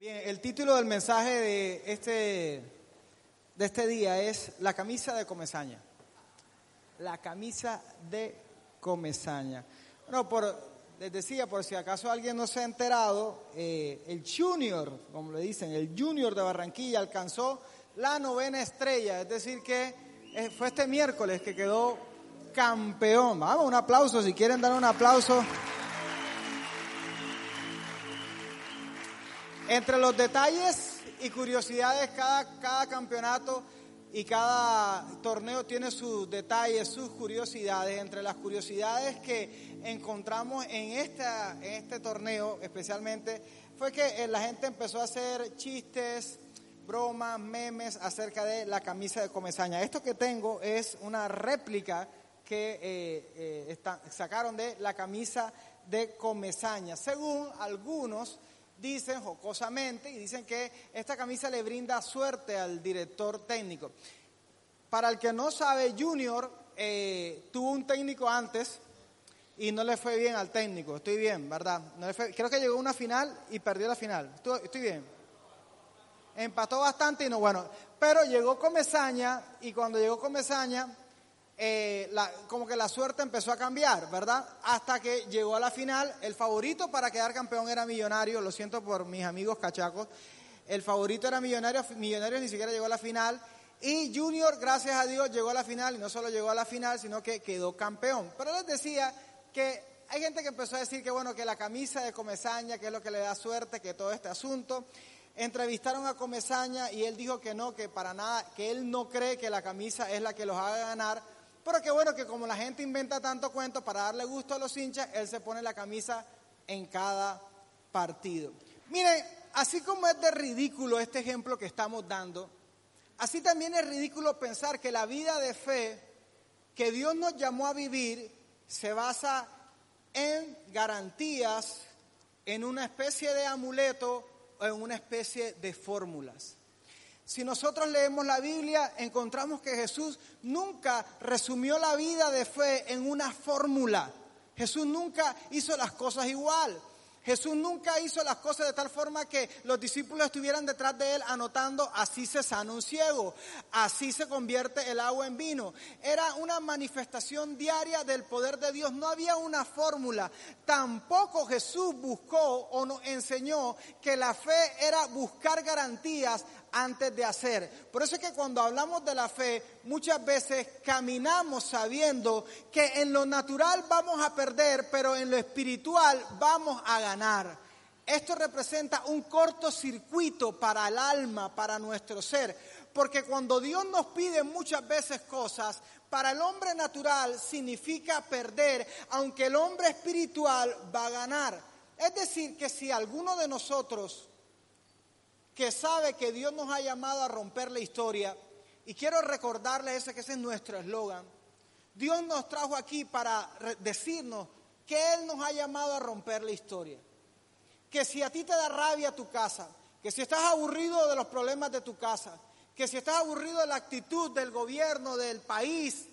Bien, el título del mensaje de este, de este día es La camisa de Comezaña. La camisa de Comezaña. Bueno, por, les decía, por si acaso alguien no se ha enterado, eh, el Junior, como le dicen, el Junior de Barranquilla alcanzó la novena estrella, es decir que eh, fue este miércoles que quedó campeón. Vamos, un aplauso, si quieren dar un aplauso. Entre los detalles y curiosidades, cada, cada campeonato y cada torneo tiene sus detalles, sus curiosidades. Entre las curiosidades que encontramos en, esta, en este torneo especialmente fue que eh, la gente empezó a hacer chistes, bromas, memes acerca de la camisa de Comezaña. Esto que tengo es una réplica que eh, eh, sacaron de la camisa de Comezaña. Según algunos, dicen jocosamente y dicen que esta camisa le brinda suerte al director técnico. Para el que no sabe, Junior eh, tuvo un técnico antes y no le fue bien al técnico. Estoy bien, ¿verdad? creo que llegó a una final y perdió la final. Estoy, bien. Empató bastante y no, bueno. Pero llegó Comezaña y cuando llegó Comezaña eh, como que la suerte empezó a cambiar, ¿verdad? Hasta que llegó a la final, el favorito para quedar campeón era Millonario, lo siento por mis amigos cachacos, el favorito era Millonario, Millonario ni siquiera llegó a la final, y Junior, gracias a Dios, llegó a la final, y no solo llegó a la final, sino que quedó campeón. Pero les decía que hay gente que empezó a decir que bueno, que la camisa de Comezaña, que es lo que le da suerte, que todo este asunto. Entrevistaron a Comezaña y él dijo que no, que para nada, que él no cree que la camisa es la que los haga ganar, pero qué bueno que como la gente inventa tanto cuento para darle gusto a los hinchas, él se pone la camisa en cada partido. Miren, así como es de ridículo este ejemplo que estamos dando, así también es ridículo pensar que la vida de fe que Dios nos llamó a vivir se basa en garantías, en una especie de amuleto o en una especie de fórmulas. Si nosotros leemos la Biblia, encontramos que Jesús nunca resumió la vida de fe en una fórmula. Jesús nunca hizo las cosas igual. Jesús nunca hizo las cosas de tal forma que los discípulos estuvieran detrás de él anotando, así se sana un ciego, así se convierte el agua en vino. Era una manifestación diaria del poder de Dios, no había una fórmula. Tampoco Jesús buscó o nos enseñó que la fe era buscar garantías antes de hacer. Por eso es que cuando hablamos de la fe, muchas veces caminamos sabiendo que en lo natural vamos a perder, pero en lo espiritual vamos a ganar. Esto representa un cortocircuito para el alma, para nuestro ser, porque cuando Dios nos pide muchas veces cosas, para el hombre natural significa perder, aunque el hombre espiritual va a ganar. Es decir, que si alguno de nosotros que sabe que Dios nos ha llamado a romper la historia. Y quiero recordarle ese que ese es nuestro eslogan. Dios nos trajo aquí para decirnos que Él nos ha llamado a romper la historia. Que si a ti te da rabia tu casa, que si estás aburrido de los problemas de tu casa, que si estás aburrido de la actitud del gobierno, del país,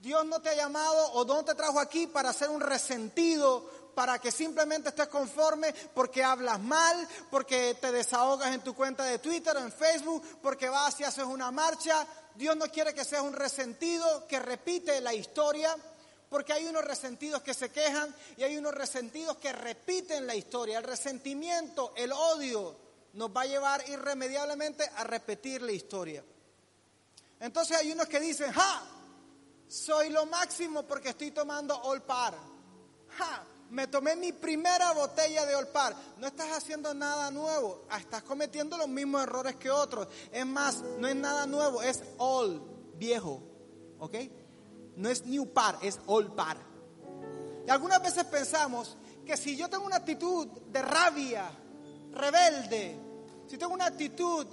Dios no te ha llamado o no te trajo aquí para ser un resentido, para que simplemente estés conforme porque hablas mal, porque te desahogas en tu cuenta de Twitter o en Facebook, porque vas y haces una marcha. Dios no quiere que seas un resentido que repite la historia, porque hay unos resentidos que se quejan y hay unos resentidos que repiten la historia. El resentimiento, el odio, nos va a llevar irremediablemente a repetir la historia. Entonces hay unos que dicen, ¡ja! Soy lo máximo porque estoy tomando All Par. ¡Ja! Me tomé mi primera botella de Olpar. No estás haciendo nada nuevo, ah, estás cometiendo los mismos errores que otros. Es más, no es nada nuevo, es old, viejo. ¿Ok? No es new par, es old par. Y algunas veces pensamos que si yo tengo una actitud de rabia, rebelde, si tengo una actitud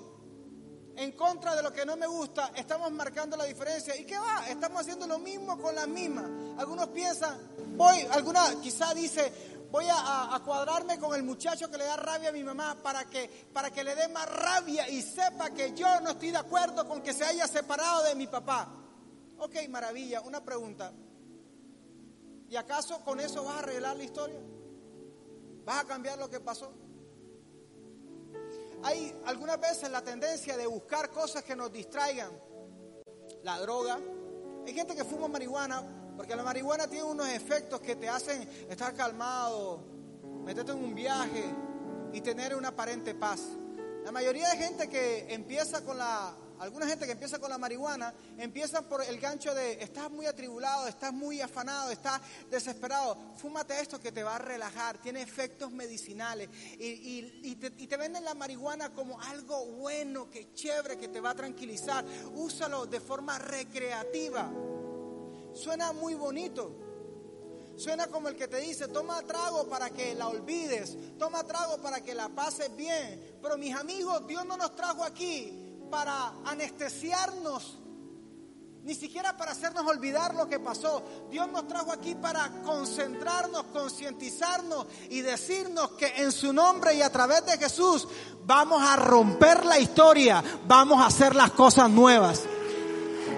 en contra de lo que no me gusta, estamos marcando la diferencia. ¿Y qué va? Estamos haciendo lo mismo con las mismas. Algunos piensan, voy, alguna quizá dice, voy a, cuadrarme con el muchacho que le da rabia a mi mamá para que, para que le dé más rabia y sepa que yo no estoy de acuerdo con que se haya separado de mi papá. Ok, maravilla. Una pregunta. ¿Y acaso con eso vas a arreglar la historia? ¿Vas a cambiar lo que pasó? Hay algunas veces la tendencia de buscar cosas que nos distraigan. La droga. Hay gente que fuma marihuana porque la marihuana tiene unos efectos que te hacen estar calmado, meterte en un viaje y tener una aparente paz. La mayoría de gente que empieza con la alguna gente que empieza con la marihuana, empieza por el gancho de, estás muy atribulado, estás muy afanado, estás desesperado, fúmate esto que te va a relajar, tiene efectos medicinales y, te, y te venden la marihuana como algo bueno, que chévere, que te va a tranquilizar. Úsalo de forma recreativa. Suena muy bonito. Suena como el que te dice, toma trago para que la olvides, toma trago para que la pases bien. Pero mis amigos, Dios no nos trajo aquí para anestesiarnos, ni siquiera para hacernos olvidar lo que pasó. Dios nos trajo aquí para concentrarnos, concientizarnos y decirnos que en su nombre y a través de Jesús vamos a romper la historia, vamos a hacer las cosas nuevas.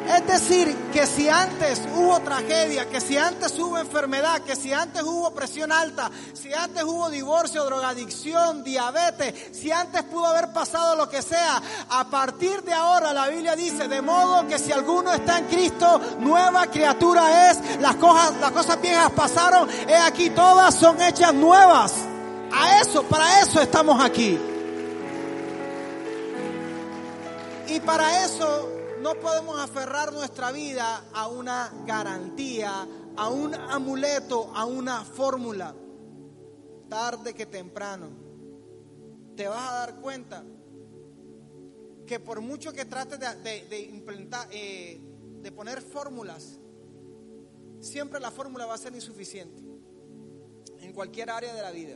Es decir, que si antes hubo tragedia, que si antes hubo enfermedad, que si antes hubo presión alta, si antes hubo divorcio, drogadicción, diabetes, si antes pudo haber pasado lo que sea, a partir de ahora la Biblia dice, de modo que si alguno está en Cristo, nueva criatura es, las cosas, las cosas viejas pasaron, he aquí todas son hechas nuevas. A eso, para eso estamos aquí. Y para eso no podemos aferrar nuestra vida a una garantía, a un amuleto, a una fórmula. Tarde que temprano, te vas a dar cuenta que por mucho que trates de, implementar, eh, de poner fórmulas, siempre la fórmula va a ser insuficiente en cualquier área de la vida.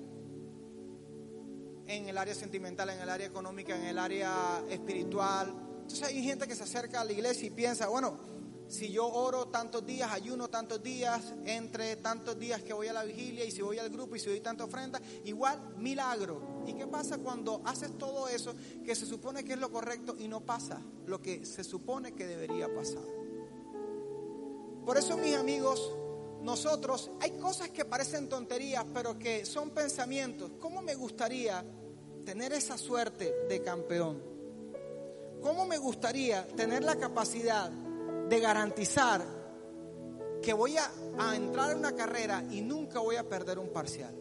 En el área sentimental, en el área económica, en el área espiritual, entonces hay gente que se acerca a la iglesia y piensa, bueno, si yo oro tantos días, ayuno tantos días, entre tantos días que voy a la vigilia y si voy al grupo y si doy tanta ofrenda, igual milagro. ¿Y qué pasa cuando haces todo eso que se supone que es lo correcto y no pasa lo que se supone que debería pasar? Por eso mis amigos, nosotros hay cosas que parecen tonterías, pero que son pensamientos. ¿Cómo me gustaría tener esa suerte de campeón? ¿Cómo me gustaría tener la capacidad de garantizar que voy a, entrar en una carrera y nunca voy a perder un parcial?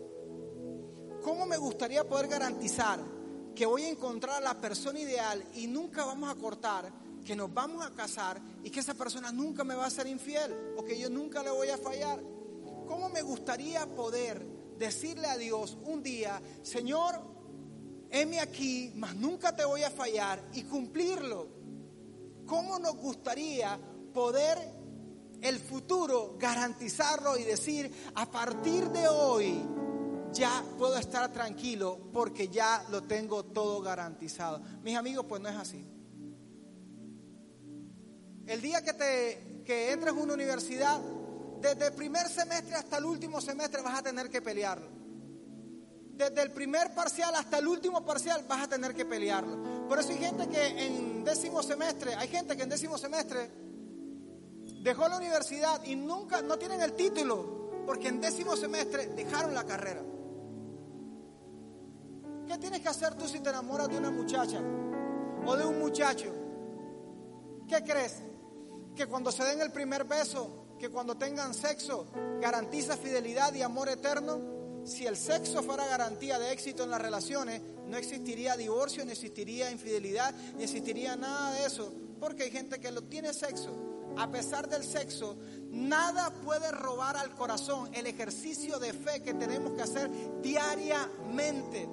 ¿Cómo me gustaría poder garantizar que voy a encontrar a la persona ideal y nunca vamos a cortar, que nos vamos a casar y que esa persona nunca me va a ser infiel o que yo nunca le voy a fallar? ¿Cómo me gustaría poder decirle a Dios un día, Señor, heme aquí, mas nunca te voy a fallar y cumplirlo. ¿Cómo nos gustaría poder el futuro garantizarlo y decir, a partir de hoy ya puedo estar tranquilo porque ya lo tengo todo garantizado? Mis amigos, pues no es así. El día que, te, que entres en una universidad, desde el primer semestre hasta el último semestre vas a tener que pelearlo desde el primer parcial hasta el último parcial vas a tener que pelearlo. Por eso hay gente que en décimo semestre, hay gente que en décimo semestre dejó la universidad y nunca, no tienen el título, porque en décimo semestre dejaron la carrera. ¿Qué tienes que hacer tú si te enamoras de una muchacha o de un muchacho? ¿Qué crees? Que cuando se den el primer beso, que cuando tengan sexo, garantiza fidelidad y amor eterno si el sexo fuera garantía de éxito en las relaciones, no existiría divorcio, no existiría infidelidad, ni existiría nada de eso. Porque hay gente que lo tiene sexo. A pesar del sexo, nada puede robar al corazón el ejercicio de fe que tenemos que hacer diariamente.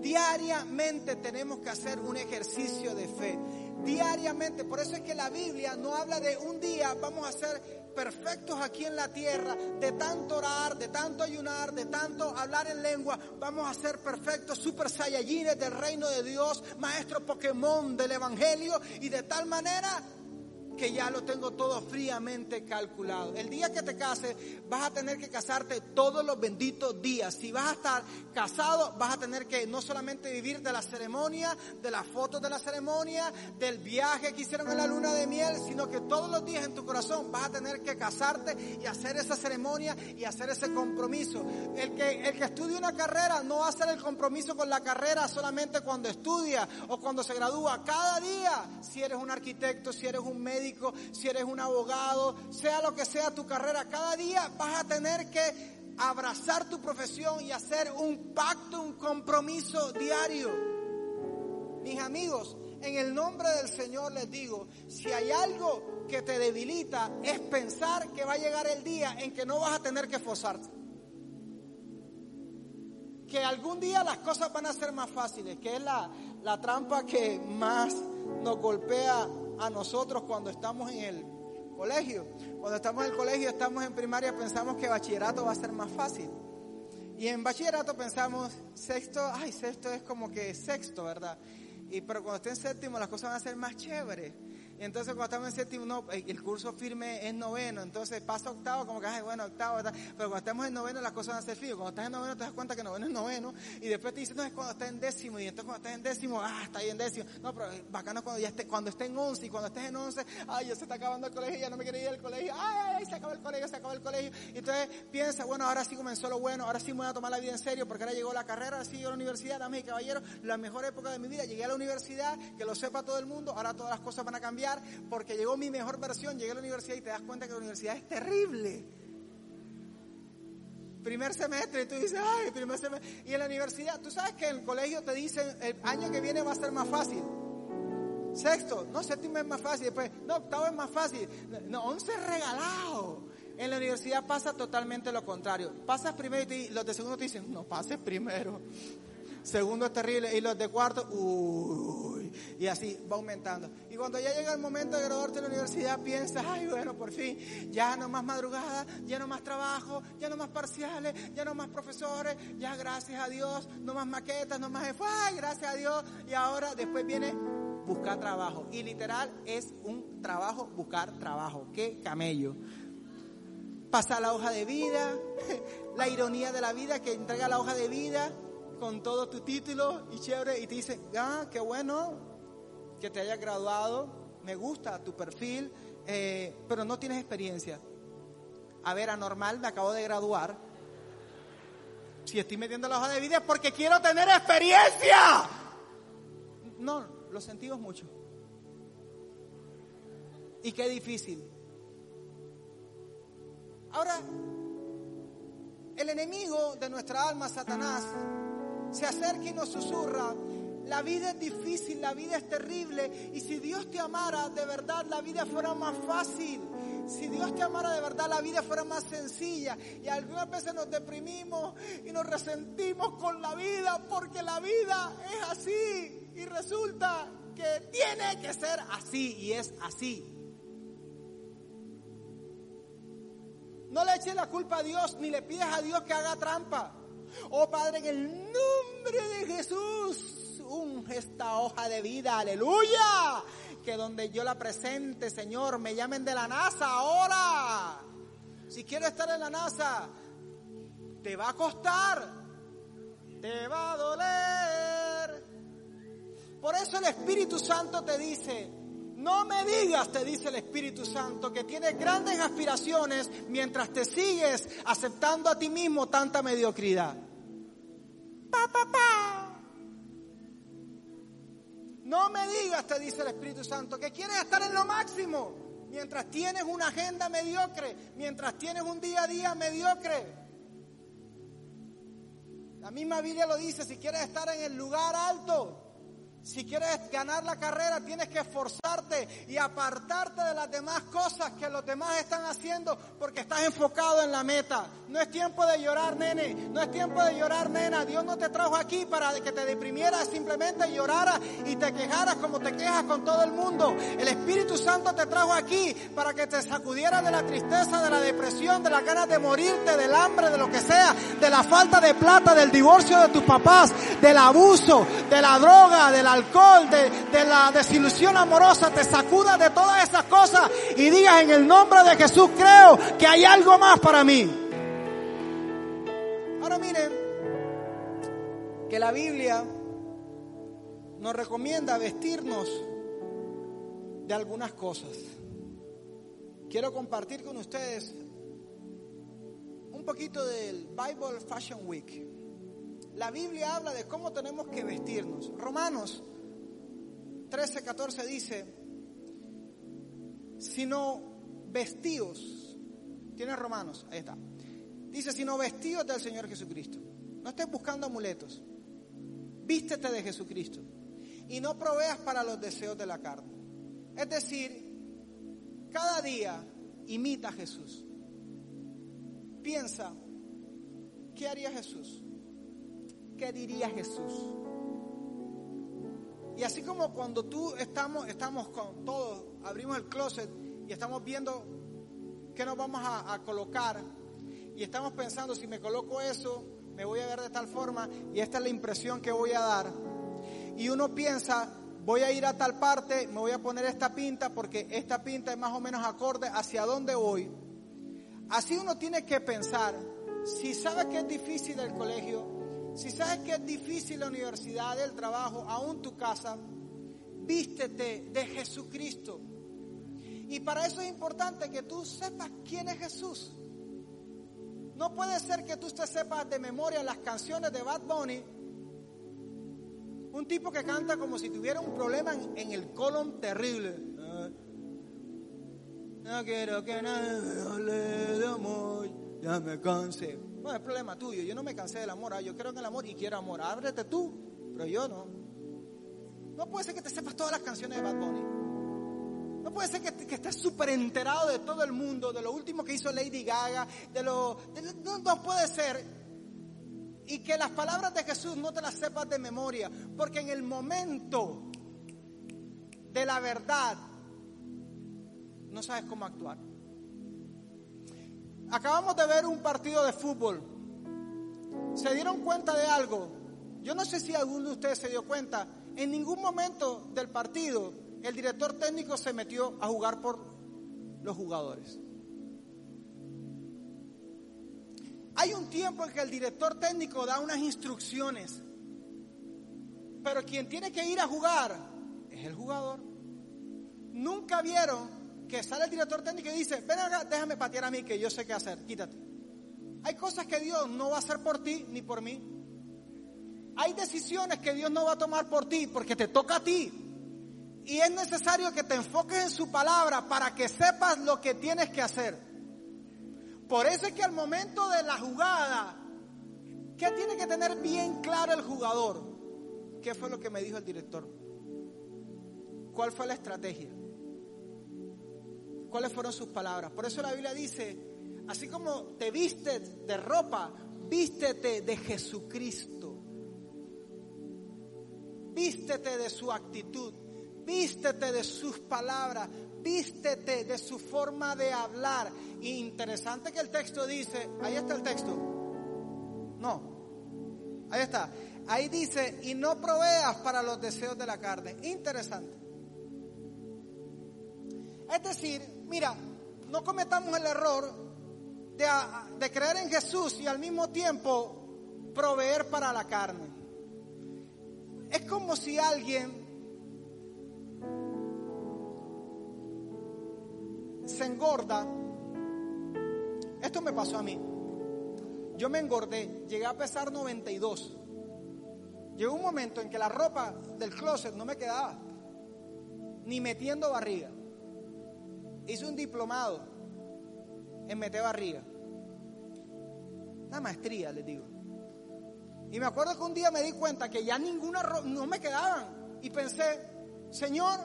Diariamente tenemos que hacer un ejercicio de fe. Diariamente. Por eso es que la Biblia no habla de un día vamos a hacer perfectos aquí en la tierra, de tanto orar, de tanto ayunar, de tanto hablar en lengua, vamos a ser perfectos, super saiyajines del reino de Dios, maestros Pokémon del Evangelio, y de tal manera que ya lo tengo todo fríamente calculado. El día que te cases vas a tener que casarte todos los benditos días. Si vas a estar casado vas a tener que no solamente vivir de la ceremonia, de las fotos de la ceremonia, del viaje que hicieron en la luna de miel, sino que todos los días en tu corazón vas a tener que casarte y hacer esa ceremonia y hacer ese compromiso. El que, el que estudia una carrera no va a hacer el compromiso con la carrera solamente cuando estudia o cuando se gradúa. Cada día, si eres un arquitecto, si eres un médico, si eres un abogado, sea lo que sea tu carrera, cada día vas a tener que abrazar tu profesión y hacer un pacto, un compromiso diario. Mis amigos, en el nombre del Señor les digo, si hay algo que te debilita es pensar que va a llegar el día en que no vas a tener que esforzarte. Que algún día las cosas van a ser más fáciles, que es la, la trampa que más nos golpea a nosotros cuando estamos en el colegio. Cuando estamos en el colegio, estamos en primaria, pensamos que bachillerato va a ser más fácil. Y en bachillerato pensamos, sexto, ay, sexto es como que sexto, ¿verdad? Y pero cuando esté en séptimo las cosas van a ser más chéveres. Y entonces cuando estamos en séptimo, no, el curso firme es noveno, entonces pasa octavo, como que, ay, bueno, octavo, ¿verdad? Pero cuando estamos en noveno las cosas van a ser frío. Cuando estás en noveno te das cuenta que noveno es noveno, y después te dicen, no, es cuando estás en décimo, y entonces cuando estás en décimo, ah, está ahí en décimo. No, pero bacano cuando ya esté, cuando esté en once, y cuando estés en once, ay, ya se está acabando el colegio, ya no me quiero ir al colegio, ay, ay, se acabó el colegio, se acabó el colegio. Y entonces piensa, bueno, ahora sí comenzó lo bueno, ahora sí me voy a tomar la vida en serio, porque ahora llegó la carrera, ahora sí llegó la universidad, damas y caballeros, la mejor época de mi vida, llegué a la universidad, que lo sepa todo el mundo, ahora todas las cosas van a cambiar, porque llegó mi mejor versión, llegué a la universidad y te das cuenta que la universidad es terrible. Primer semestre y tú dices, ay, primer semestre. Y en la universidad, tú sabes que en el colegio te dicen, el año que viene va a ser más fácil. Sexto, no, séptimo es más fácil. Después, no, octavo es más fácil. No, once es regalado. En la universidad pasa totalmente lo contrario. Pasas primero y los de segundo te dicen, no, pases primero. Segundo es terrible y los de cuarto, uy, y así va aumentando. Y cuando ya llega el momento de graduarte de la universidad, piensas, ay, bueno, por fin, ya no más madrugada, ya no más trabajo, ya no más parciales, ya no más profesores, ya gracias a Dios, no más maquetas, no más, ay, gracias a Dios. Y ahora después viene buscar trabajo. Y literal es un trabajo, buscar trabajo. Qué camello. Pasa la hoja de vida, la ironía de la vida que entrega la hoja de vida con todo tu título y chévere y te dice, ah, qué bueno que te hayas graduado, me gusta tu perfil, eh, pero no tienes experiencia. A ver, anormal, me acabo de graduar. Si estoy metiendo la hoja de vida es porque quiero tener experiencia. No, lo sentimos mucho. Y qué difícil. Ahora, el enemigo de nuestra alma, Satanás, se acerca y nos susurra, la vida es difícil, la vida es terrible y si Dios te amara de verdad la vida fuera más fácil. Si Dios te amara de verdad la vida fuera más sencilla y algunas veces nos deprimimos y nos resentimos con la vida porque la vida es así y resulta que tiene que ser así y es así. No le eches la culpa a Dios ni le pides a Dios que haga trampa. Oh Padre, en el nombre de Jesús, unge esta hoja de vida, aleluya. Que donde yo la presente, Señor, me llamen de la NASA ahora. Si quiero estar en la NASA, te va a costar, te va a doler. Por eso el Espíritu Santo te dice, no me digas, te dice el Espíritu Santo, que tienes grandes aspiraciones mientras te sigues aceptando a ti mismo tanta mediocridad. No me digas, te dice el Espíritu Santo, que quieres estar en lo máximo mientras tienes una agenda mediocre, mientras tienes un día a día mediocre. La misma Biblia lo dice, si quieres estar en el lugar alto, Si quieres ganar la carrera, tienes que esforzarte y apartarte de las demás cosas que los demás están haciendo porque estás enfocado en la meta. No es tiempo de llorar, nene. No es tiempo de llorar, nena. Dios no te trajo aquí para que te deprimieras, simplemente lloraras y te quejaras como te quejas con todo el mundo. El Espíritu Santo te trajo aquí para que te sacudieras de la tristeza, de la depresión, de las ganas de morirte, del hambre, de lo que sea, de la falta de plata, del divorcio de tus papás, del abuso, de la droga, de la alcohol, de, la desilusión amorosa, te sacudas de todas esas cosas y digas en el nombre de Jesús creo que hay algo más para mí. Ahora miren, que la Biblia nos recomienda vestirnos de algunas cosas. Quiero compartir con ustedes un poquito del Bible Fashion Week. La Biblia habla de cómo tenemos que vestirnos. Romanos 13, 14 dice, sino vestidos, tiene Romanos, ahí está, dice, sino vestidos del Señor Jesucristo. No estés buscando amuletos, vístete de Jesucristo y no proveas para los deseos de la carne. Es decir, cada día imita a Jesús. Piensa, ¿qué haría Jesús? ¿Qué diría Jesús? Y así como cuando tú estamos, estamos con todos, abrimos el closet y estamos viendo qué nos vamos a, colocar y estamos pensando si me coloco eso, me voy a ver de tal forma y esta es la impresión que voy a dar. Y uno piensa, voy a ir a tal parte, me voy a poner esta pinta porque esta pinta es más o menos acorde hacia dónde voy. Así uno tiene que pensar, si sabe que es difícil el colegio, si sabes que es difícil la universidad, el trabajo, aún tu casa, vístete de Jesucristo. Y para eso es importante que tú sepas quién es Jesús. No puede ser que tú te sepas de memoria las canciones de Bad Bunny. Un tipo que canta como si tuviera un problema en, el colon terrible. No quiero que nadie hable de amor, ya me cansé. No, es problema tuyo. Yo no me cansé del amor. Ah, yo creo en el amor y quiero amor. Ábrete tú, pero yo no. No puede ser que te sepas todas las canciones de Bad Bunny. No puede ser que, estés súper enterado de todo el mundo, de lo último que hizo Lady Gaga, de lo... no, no puede ser. Y que las palabras de Jesús no te las sepas de memoria, porque en el momento de la verdad no sabes cómo actuar. Acabamos de ver un partido de fútbol. ¿Se dieron cuenta de algo? Yo no sé si alguno de ustedes se dio cuenta. En ningún momento del partido el director técnico se metió a jugar por los jugadores. Hay un tiempo en que el director técnico da unas instrucciones, pero quien tiene que ir a jugar es el jugador. Nunca vieron que sale el director técnico y dice, ven acá, déjame patear a mí que yo sé qué hacer, quítate. Hay cosas que Dios no va a hacer por ti ni por mí. Hay decisiones que Dios no va a tomar por ti porque te toca a ti. Y es necesario que te enfoques en su palabra para que sepas lo que tienes que hacer. Por eso es que al momento de la jugada, ¿qué tiene que tener bien claro el jugador? ¿Qué fue lo que me dijo el director? ¿Cuál fue la estrategia? Cuáles fueron sus palabras. Por eso la Biblia dice, así como te vistes de ropa, vístete de Jesucristo. Vístete de su actitud, vístete de sus palabras, vístete de su forma de hablar. interesante que el texto dice, ahí está el texto. No, ahí está. Ahí dice, y no proveas para los deseos de la carne. Interesante. Es decir, mira, no cometamos el error de, creer en Jesús y al mismo tiempo proveer para la carne. Es como si alguien se engorda. Esto me pasó a mí. Yo me engordé, llegué a pesar 92. Llegó un momento en que la ropa del closet no me quedaba, ni metiendo barriga hice un diplomado en meter barriga. Una maestría, les digo. Y me acuerdo que un día me di cuenta que ya ninguna no me quedaban. y pensé, Señor,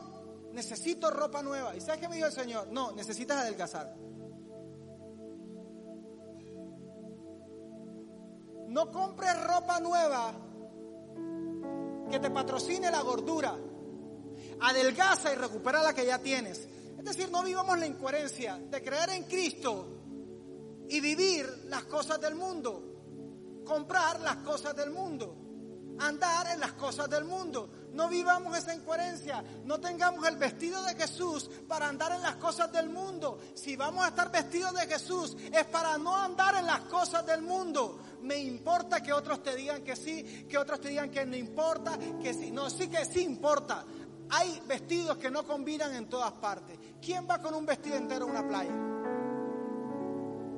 necesito ropa nueva. ¿Y sabes qué me dijo el Señor? No, necesitas adelgazar. No compres ropa nueva que te patrocine la gordura. Adelgaza y recupera la que ya tienes. Es decir, no vivamos la incoherencia de creer en Cristo y vivir las cosas del mundo, comprar las cosas del mundo, andar en las cosas del mundo. No vivamos esa incoherencia. No tengamos el vestido de Jesús para andar en las cosas del mundo. Si vamos a estar vestidos de Jesús es para no andar en las cosas del mundo. Me importa que otros te digan que sí, que otros te digan que no importa, que sí. No, sí que sí importa. Hay vestidos que no combinan en todas partes. ¿Quién va con un vestido entero a una playa?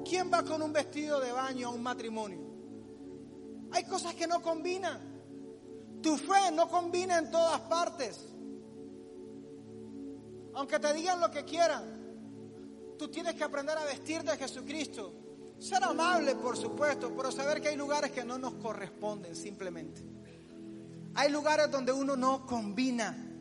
¿Quién va con un vestido de baño a un matrimonio? Hay cosas que no combinan. Tu fe no combina en todas partes. Aunque te digan lo que quieran, tú tienes que aprender a vestir de Jesucristo. Ser amable, por supuesto, pero saber que hay lugares que no nos corresponden simplemente. Hay lugares donde uno no combina.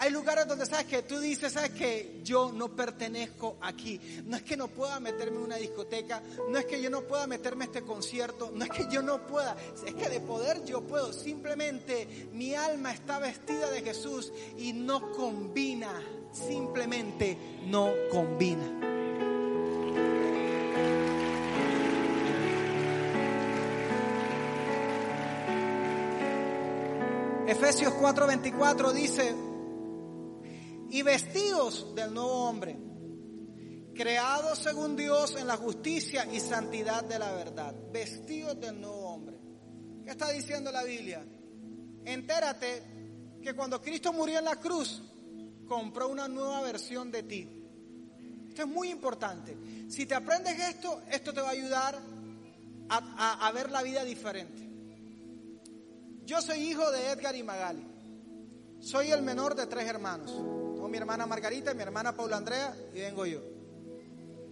Hay lugares donde sabes que tú dices, sabes que yo no pertenezco aquí. No es que no pueda meterme en una discoteca, no es que yo no pueda meterme en este concierto, no es que yo no pueda, es que de poder yo puedo. Simplemente mi alma está vestida de Jesús y no combina, simplemente no combina. Efesios 4:24 dice, y vestidos del nuevo hombre, creados según Dios en la justicia y santidad de la verdad, vestidos del nuevo hombre. ¿Qué está diciendo la Biblia? Entérate que cuando Cristo murió en la cruz, compró una nueva versión de ti. Esto es muy importante. Si te aprendes esto, esto te va a ayudar a, a ver la vida diferente. Yo soy hijo de Edgar y Magali. Soy el menor de tres hermanos mi hermana Margarita, mi hermana Paula Andrea y vengo yo.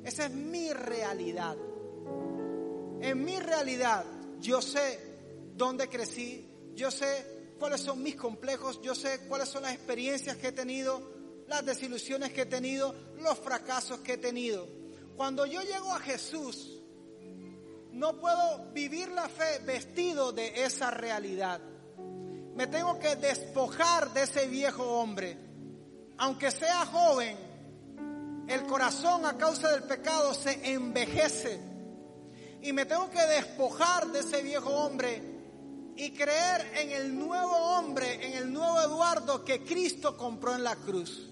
Esa es mi realidad. En mi realidad yo sé dónde crecí, yo sé cuáles son mis complejos, yo sé cuáles son las experiencias que he tenido, las desilusiones que he tenido, los fracasos que he tenido. Cuando yo llego a Jesús, no puedo vivir la fe vestido de esa realidad. Me tengo que despojar de ese viejo hombre aunque sea joven, el corazón a causa del pecado se envejece. Y me tengo que despojar de ese viejo hombre y creer en el nuevo hombre, en el nuevo Eduardo que Cristo compró en la cruz.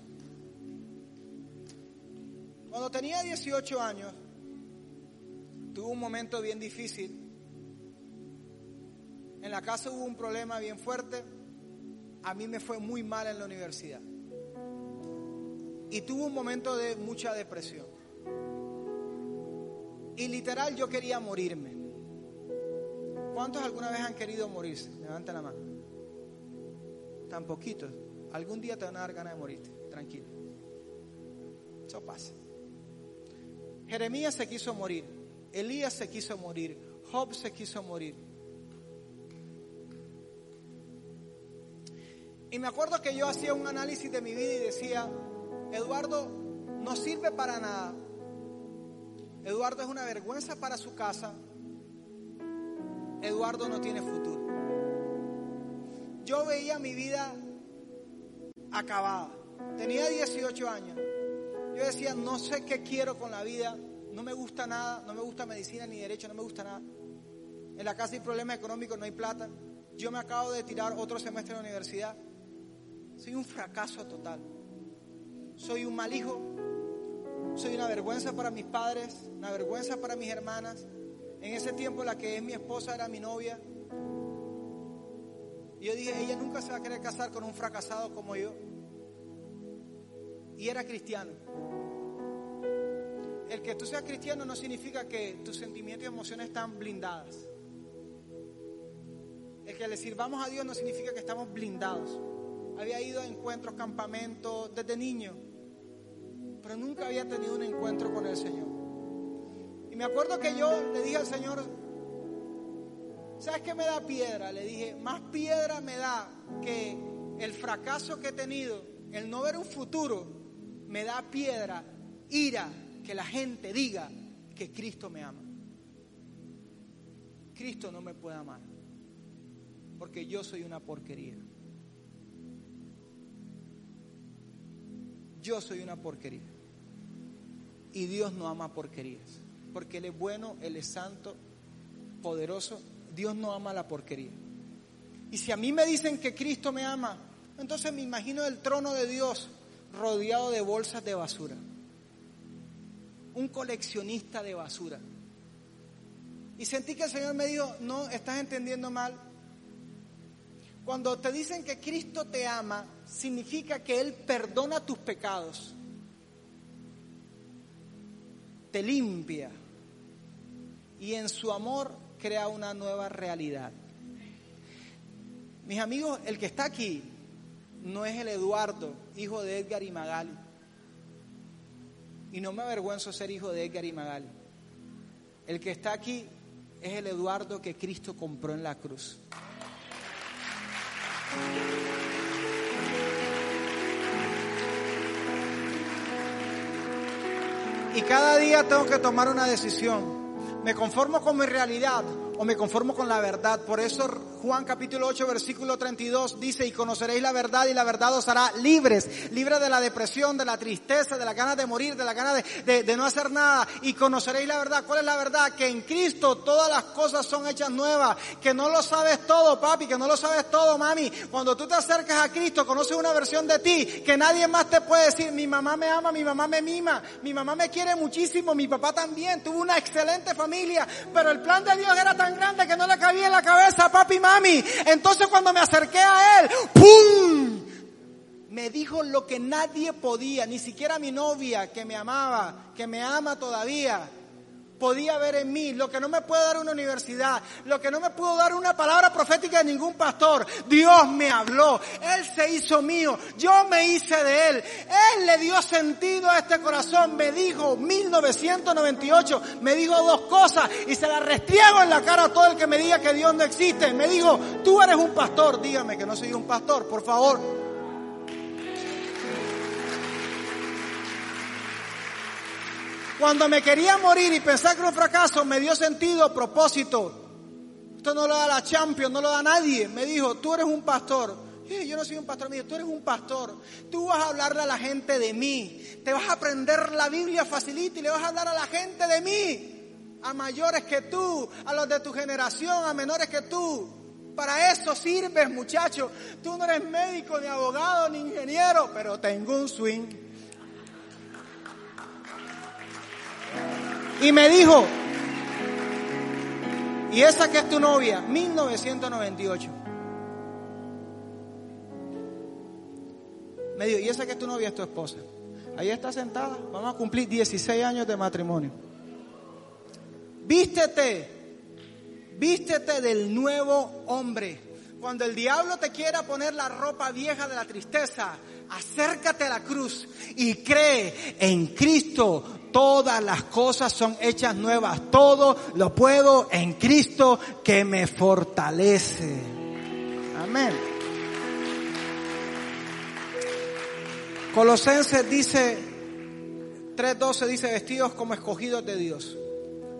Cuando tenía 18 años, tuve un momento bien difícil. En la casa hubo un problema bien fuerte. A mí me fue muy mal en la universidad y tuvo un momento de mucha depresión. Y literal yo quería morirme. ¿Cuántos alguna vez han querido morirse? Levanten la mano. Tan poquitos. Algún día te van a dar ganas de morirte. Tranquilo. Eso pasa. Jeremías se quiso morir. Elías se quiso morir. Job se quiso morir. Y me acuerdo que yo hacía un análisis de mi vida y decía, Eduardo no sirve para nada. Eduardo es una vergüenza para su casa. Eduardo no tiene futuro. Yo veía mi vida acabada. Tenía 18 años. Yo decía, no sé qué quiero con la vida. No me gusta nada. No me gusta medicina ni derecho. No me gusta nada. En la casa hay problemas económicos, no hay plata. Yo me acabo de tirar otro semestre en la universidad. Soy un fracaso total soy un mal hijo, soy una vergüenza para mis padres, una vergüenza para mis hermanas. En ese tiempo la que es mi esposa era mi novia. Y yo dije, ella nunca se va a querer casar con un fracasado como yo. Y era cristiano. El que tú seas cristiano no significa que tus sentimientos y emociones están blindadas. El que le sirvamos a Dios no significa que estamos blindados. Había ido a encuentros, campamentos desde niño, pero nunca había tenido un encuentro con el Señor. Y me acuerdo que yo le dije al Señor, ¿sabes qué me da piedra? Le dije, más piedra me da que el fracaso que he tenido, el no ver un futuro, me da piedra, ira, que la gente diga que Cristo me ama. Cristo no me puede amar, porque yo soy una porquería. Yo soy una porquería. Y Dios no ama porquerías, porque Él es bueno, Él es santo, poderoso. Dios no ama la porquería. Y si a mí me dicen que Cristo me ama, entonces me imagino el trono de Dios rodeado de bolsas de basura. Un coleccionista de basura. Y sentí que el Señor me dijo, no, estás entendiendo mal. Cuando te dicen que Cristo te ama, significa que Él perdona tus pecados, te limpia y en su amor crea una nueva realidad. Mis amigos, el que está aquí no es el Eduardo, hijo de Edgar y Magali. Y no me avergüenzo ser hijo de Edgar y Magali. El que está aquí es el Eduardo que Cristo compró en la cruz. Y cada día tengo que tomar una decisión. ¿Me conformo con mi realidad o me conformo con la verdad? Por eso Juan capítulo 8 versículo 32 dice, y conoceréis la verdad y la verdad os hará libres, libres de la depresión, de la tristeza, de la ganas de morir, de la ganas de, de, no hacer nada. Y conoceréis la verdad. ¿Cuál es la verdad? Que en Cristo todas las cosas son hechas nuevas, que no lo sabes todo, papi, que no lo sabes todo, mami. Cuando tú te acercas a Cristo, conoces una versión de ti que nadie más te puede decir, mi mamá me ama, mi mamá me mima, mi mamá me quiere muchísimo, mi papá también, tuvo una excelente familia, pero el plan de Dios era tan grande que no le cabía en la cabeza, papi, mami entonces cuando me acerqué a él, ¡pum! Me dijo lo que nadie podía, ni siquiera mi novia que me amaba, que me ama todavía, podía ver en mí, lo que no me puede dar una universidad, lo que no me pudo dar una palabra profética de ningún pastor. Dios me habló, Él se hizo mío, yo me hice de Él, Él le dio sentido a este corazón, me dijo 1998, me dijo dos cosas y se las restriego en la cara a todo el que me diga que Dios no existe. Me dijo, tú eres un pastor, dígame que no soy un pastor, por favor. Cuando me quería morir y pensar que era un fracaso, me dio sentido, propósito. Esto no lo da la Champions, no lo da nadie. Me dijo, tú eres un pastor. yo no soy un pastor, me dijo, tú eres un pastor. Tú vas a hablarle a la gente de mí. Te vas a aprender la Biblia facilita y le vas a hablar a la gente de mí. A mayores que tú, a los de tu generación, a menores que tú. Para eso sirves, muchacho. Tú no eres médico, ni abogado, ni ingeniero, pero tengo un swing. Y me dijo, ¿y esa que es tu novia? 1998. Me dijo, ¿y esa que es tu novia es tu esposa? Ahí está sentada, vamos a cumplir 16 años de matrimonio. Vístete, vístete del nuevo hombre. Cuando el diablo te quiera poner la ropa vieja de la tristeza, acércate a la cruz y cree en Cristo todas las cosas son hechas nuevas. Todo lo puedo en Cristo que me fortalece. Amén. Colosenses dice, 3.12 dice, vestidos como escogidos de Dios,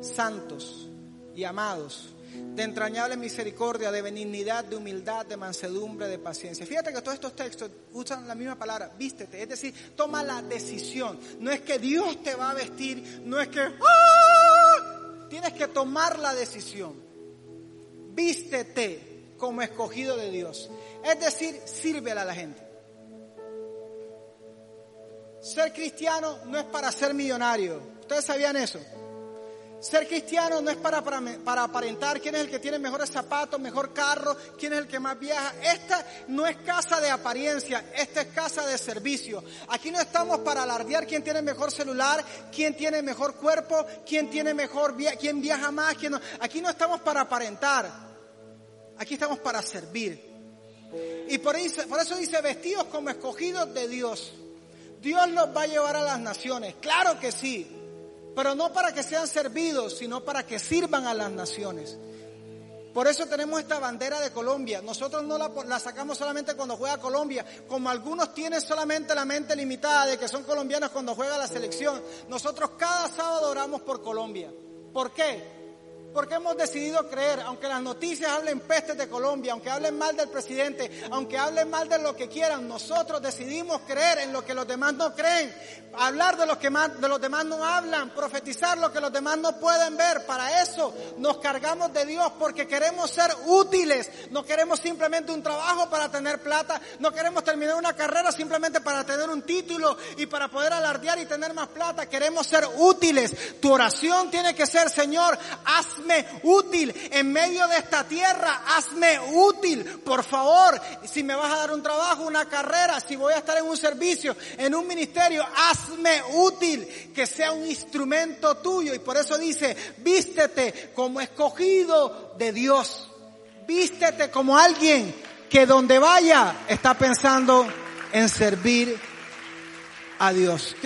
santos y amados de entrañable misericordia, de benignidad, de humildad, de mansedumbre, de paciencia. Fíjate que todos estos textos usan la misma palabra, vístete, es decir, toma la decisión. No es que Dios te va a vestir, no es que ¡ah! tienes que tomar la decisión. Vístete como escogido de Dios. Es decir, sírvele a la gente. Ser cristiano no es para ser millonario. ¿Ustedes sabían eso? Ser cristiano no es para, para, aparentar quién es el que tiene mejores zapatos, mejor carro, quién es el que más viaja. Esta no es casa de apariencia, esta es casa de servicio. Aquí no estamos para alardear quién tiene mejor celular, quién tiene mejor cuerpo, quién tiene mejor, quién viaja más, quién no. Aquí no estamos para aparentar, aquí estamos para servir. Y por eso dice vestidos como escogidos de Dios. Dios los va a llevar a las naciones, claro que sí pero no para que sean servidos, sino para que sirvan a las naciones. Por eso tenemos esta bandera de Colombia. Nosotros no la, la, sacamos solamente cuando juega Colombia, como algunos tienen solamente la mente limitada de que son colombianos cuando juega la selección. Nosotros cada sábado oramos por Colombia. ¿Por qué? Porque hemos decidido creer, aunque las noticias hablen pestes de Colombia, aunque hablen mal del presidente, aunque hablen mal de lo que quieran, nosotros decidimos creer en lo que los demás no creen, hablar de lo que más, de los demás no hablan, profetizar lo que los demás no pueden ver. Para eso nos cargamos de Dios porque queremos ser útiles. No queremos simplemente un trabajo para tener plata, no queremos terminar una carrera simplemente para tener un título y para poder alardear y tener más plata. Queremos ser útiles. Tu oración tiene que ser, Señor, hazme útil en medio de esta tierra, hazme útil, por favor. Si me vas a dar un trabajo, una carrera, si voy a estar en un servicio, en un ministerio, hazme útil, que sea un instrumento tuyo. Y por eso dice, vístete como escogido de Dios. Vístete como alguien que donde vaya está pensando en servir a Dios.